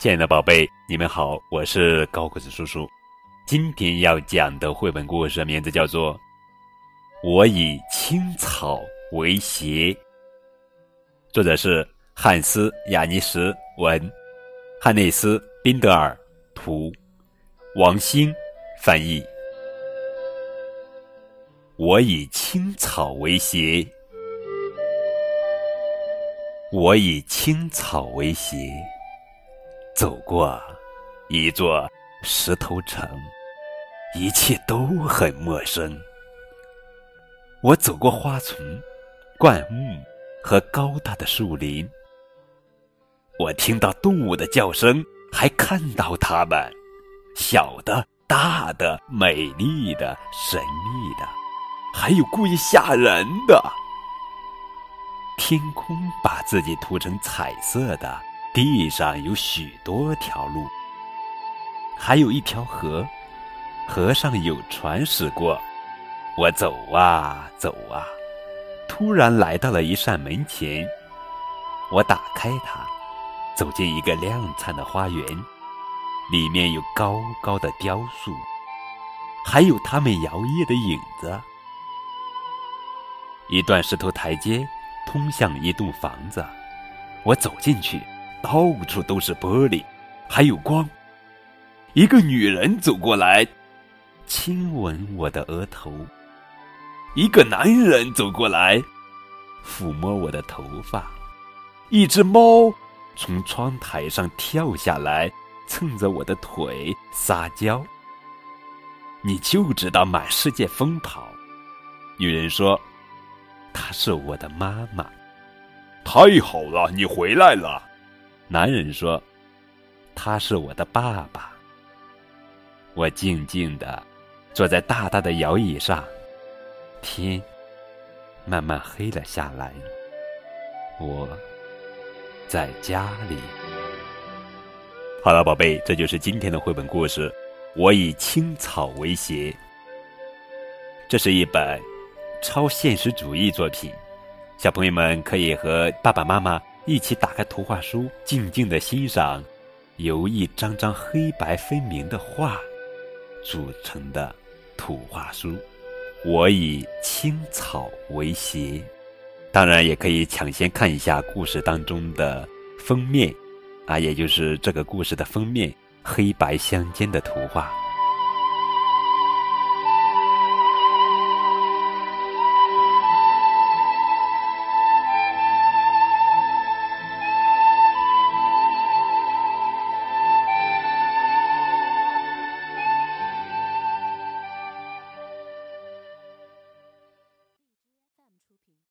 亲爱的宝贝，你们好，我是高个子叔叔。今天要讲的绘本故事名字叫做《我以青草为鞋》，作者是汉斯·雅尼什文，汉内斯·宾德尔图，王兴翻译。我以青草为鞋，我以青草为鞋。走过一座石头城，一切都很陌生。我走过花丛、灌木和高大的树林，我听到动物的叫声，还看到它们，小的、大的、美丽的、神秘的，还有故意吓人的。天空把自己涂成彩色的。地上有许多条路，还有一条河，河上有船驶过。我走啊走啊，突然来到了一扇门前。我打开它，走进一个亮灿的花园，里面有高高的雕塑，还有它们摇曳的影子。一段石头台阶通向一栋房子，我走进去。到处都是玻璃，还有光。一个女人走过来，亲吻我的额头。一个男人走过来，抚摸我的头发。一只猫从窗台上跳下来，蹭着我的腿撒娇。你就知道满世界疯跑。女人说：“她是我的妈妈。”太好了，你回来了。男人说：“他是我的爸爸。”我静静的坐在大大的摇椅上，天慢慢黑了下来。我在家里。好了，宝贝，这就是今天的绘本故事。我以青草为鞋。这是一本超现实主义作品，小朋友们可以和爸爸妈妈。一起打开图画书，静静的欣赏由一张张黑白分明的画组成的图画书。我以青草为鞋，当然也可以抢先看一下故事当中的封面，啊，也就是这个故事的封面黑白相间的图画。